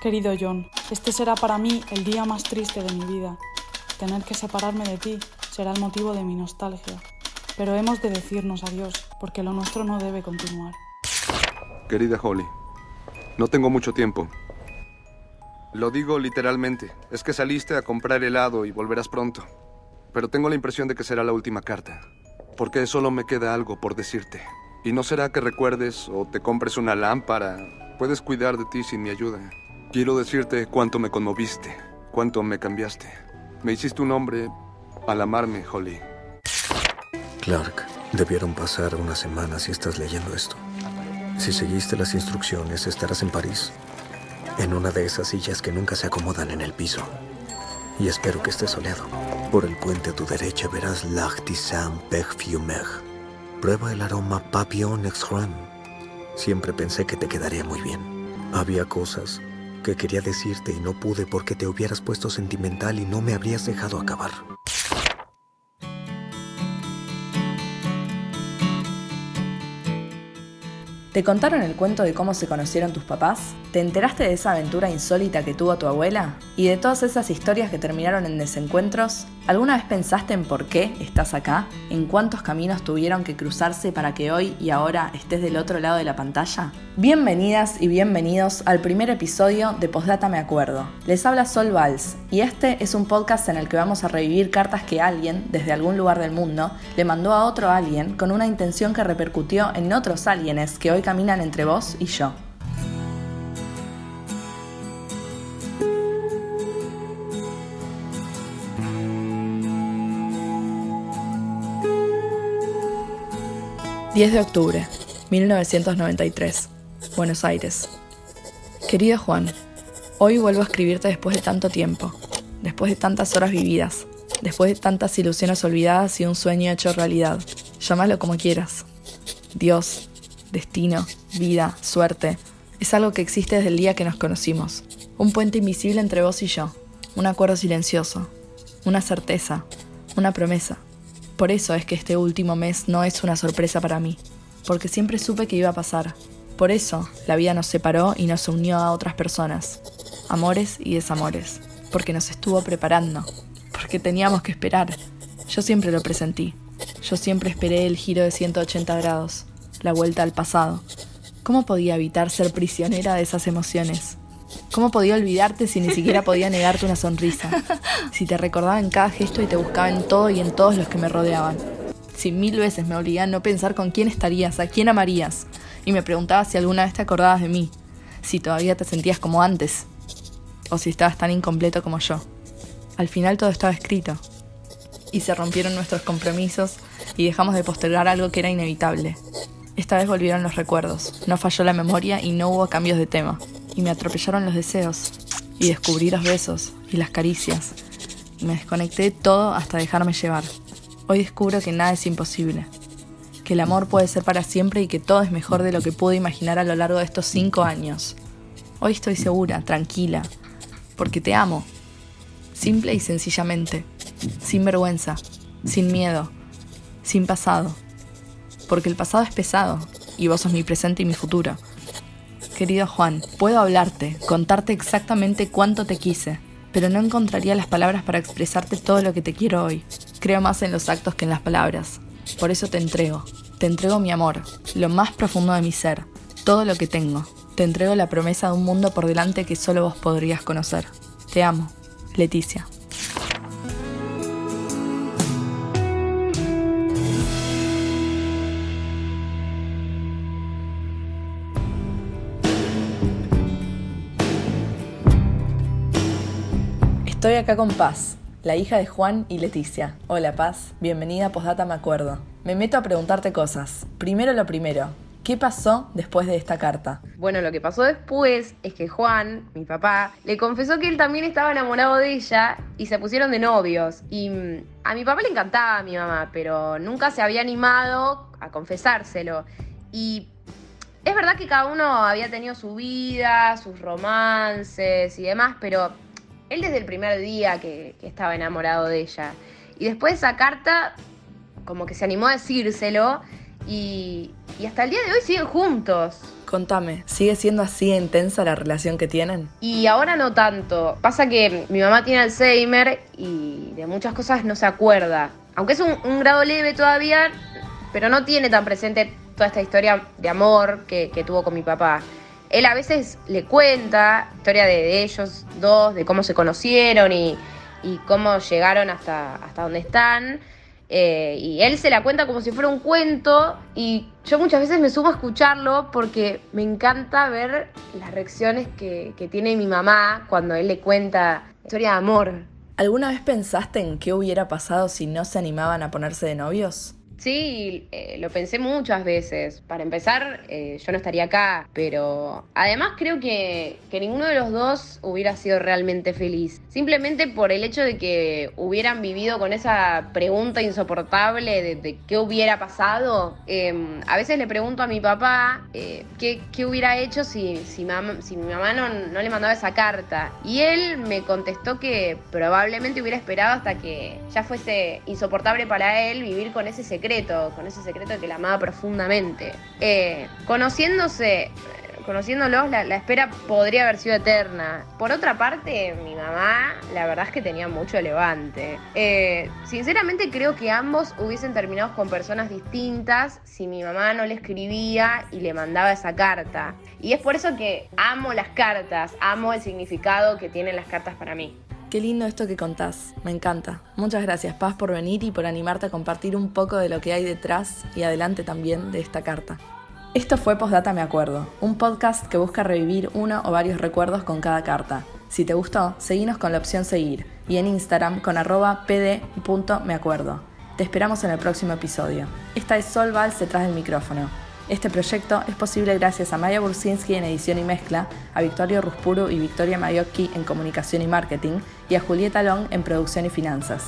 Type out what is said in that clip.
Querido John, este será para mí el día más triste de mi vida. Tener que separarme de ti será el motivo de mi nostalgia. Pero hemos de decirnos adiós, porque lo nuestro no debe continuar. Querida Holly, no tengo mucho tiempo. Lo digo literalmente. Es que saliste a comprar helado y volverás pronto. Pero tengo la impresión de que será la última carta. Porque solo me queda algo por decirte. Y no será que recuerdes o te compres una lámpara. Puedes cuidar de ti sin mi ayuda. Quiero decirte cuánto me conmoviste, cuánto me cambiaste. Me hiciste un hombre al amarme, Holly. Clark, debieron pasar unas semanas si estás leyendo esto. Si seguiste las instrucciones, estarás en París, en una de esas sillas que nunca se acomodan en el piso. Y espero que esté soleado. Por el puente a tu derecha verás L'Artisan Perfumer. Prueba el aroma Papillon Extreme. Siempre pensé que te quedaría muy bien. Había cosas que quería decirte y no pude porque te hubieras puesto sentimental y no me habrías dejado acabar. ¿Te contaron el cuento de cómo se conocieron tus papás? ¿Te enteraste de esa aventura insólita que tuvo tu abuela? ¿Y de todas esas historias que terminaron en desencuentros? ¿Alguna vez pensaste en por qué estás acá? ¿En cuántos caminos tuvieron que cruzarse para que hoy y ahora estés del otro lado de la pantalla? Bienvenidas y bienvenidos al primer episodio de Postdata Me Acuerdo. Les habla Sol Valls y este es un podcast en el que vamos a revivir cartas que alguien, desde algún lugar del mundo, le mandó a otro alguien con una intención que repercutió en otros alguienes que hoy caminan entre vos y yo. ...10 de octubre, 1993... Buenos Aires. Querido Juan, hoy vuelvo a escribirte después de tanto tiempo, después de tantas horas vividas, después de tantas ilusiones olvidadas y un sueño hecho realidad. Llámalo como quieras. Dios, destino, vida, suerte, es algo que existe desde el día que nos conocimos. Un puente invisible entre vos y yo, un acuerdo silencioso, una certeza, una promesa. Por eso es que este último mes no es una sorpresa para mí, porque siempre supe que iba a pasar, por eso la vida nos separó y nos unió a otras personas, amores y desamores, porque nos estuvo preparando, porque teníamos que esperar. Yo siempre lo presentí, yo siempre esperé el giro de 180 grados, la vuelta al pasado. ¿Cómo podía evitar ser prisionera de esas emociones? ¿Cómo podía olvidarte si ni siquiera podía negarte una sonrisa? Si te recordaba en cada gesto y te buscaba en todo y en todos los que me rodeaban. Si mil veces me obligaba a no pensar con quién estarías, a quién amarías, y me preguntaba si alguna vez te acordabas de mí, si todavía te sentías como antes, o si estabas tan incompleto como yo. Al final todo estaba escrito, y se rompieron nuestros compromisos y dejamos de postergar algo que era inevitable. Esta vez volvieron los recuerdos, no falló la memoria y no hubo cambios de tema, y me atropellaron los deseos, y descubrí los besos y las caricias, me desconecté de todo hasta dejarme llevar. Hoy descubro que nada es imposible, que el amor puede ser para siempre y que todo es mejor de lo que pude imaginar a lo largo de estos cinco años. Hoy estoy segura, tranquila, porque te amo. Simple y sencillamente, sin vergüenza, sin miedo, sin pasado. Porque el pasado es pesado y vos sos mi presente y mi futuro. Querido Juan, puedo hablarte, contarte exactamente cuánto te quise, pero no encontraría las palabras para expresarte todo lo que te quiero hoy. Creo más en los actos que en las palabras. Por eso te entrego, te entrego mi amor, lo más profundo de mi ser, todo lo que tengo. Te entrego la promesa de un mundo por delante que solo vos podrías conocer. Te amo, Leticia. Estoy acá con Paz, la hija de Juan y Leticia. Hola Paz, bienvenida a Postdata Me Acuerdo. Me meto a preguntarte cosas. Primero lo primero, ¿qué pasó después de esta carta? Bueno, lo que pasó después es que Juan, mi papá, le confesó que él también estaba enamorado de ella y se pusieron de novios. Y mm, a mi papá le encantaba a mi mamá, pero nunca se había animado a confesárselo. Y es verdad que cada uno había tenido su vida, sus romances y demás, pero él desde el primer día que, estaba enamorado de ella. Y después de esa carta, como que se animó a decírselo y, y hasta el día de hoy siguen juntos. Contame, ¿sigue siendo así intensa la relación que tienen? Y ahora no tanto. Pasa que mi mamá tiene Alzheimer y de muchas cosas no se acuerda. Aunque es un, grado leve todavía, pero no tiene tan presente toda esta historia de amor que, tuvo con mi papá. Él a veces le cuenta historia de, ellos dos, de cómo se conocieron y, cómo llegaron hasta, hasta donde están. Eh, y él se la cuenta como si fuera un cuento y yo muchas veces me sumo a escucharlo porque me encanta ver las reacciones que, que tiene mi mamá cuando él le cuenta historia de amor. ¿Alguna vez pensaste en qué hubiera pasado si no se animaban a ponerse de novios? Sí, eh, lo pensé muchas veces. Para empezar, eh, yo no estaría acá, pero además creo que, que, ninguno de los dos hubiera sido realmente feliz. Simplemente por el hecho de que hubieran vivido con esa pregunta insoportable de, qué hubiera pasado. Em, a veces le pregunto a mi papá eh, qué, qué, hubiera hecho si, si, mi mamá no, no le mandaba esa carta. Y él me contestó que probablemente hubiera esperado hasta que ya fuese insoportable para él vivir con ese secreto con ese secreto que la amaba profundamente. Eh, conociéndose, conociéndolos, la, espera podría haber sido eterna. Por otra parte, mi mamá, la verdad es que tenía mucho levante. Eh, sinceramente creo que ambos hubiesen terminado con personas distintas si mi mamá no le escribía y le mandaba esa carta. Y es por eso que amo las cartas, amo el significado que tienen las cartas para mí. Qué lindo esto que contás, me encanta. Muchas gracias Paz por venir y por animarte a compartir un poco de lo que hay detrás y adelante también de esta carta. Esto fue Postdata Me Acuerdo, un podcast que busca revivir uno o varios recuerdos con cada carta. Si te gustó, seguinos con la opción seguir y en Instagram con arroba pd.meacuerdo. Te esperamos en el próximo episodio. Esta es Sol Valls detrás del micrófono. Este proyecto es posible gracias a Maya Bursinski en edición y mezcla, a Victorio Ruspuro y Victoria Mayocchi en comunicación y marketing y a Julieta Long en producción y finanzas.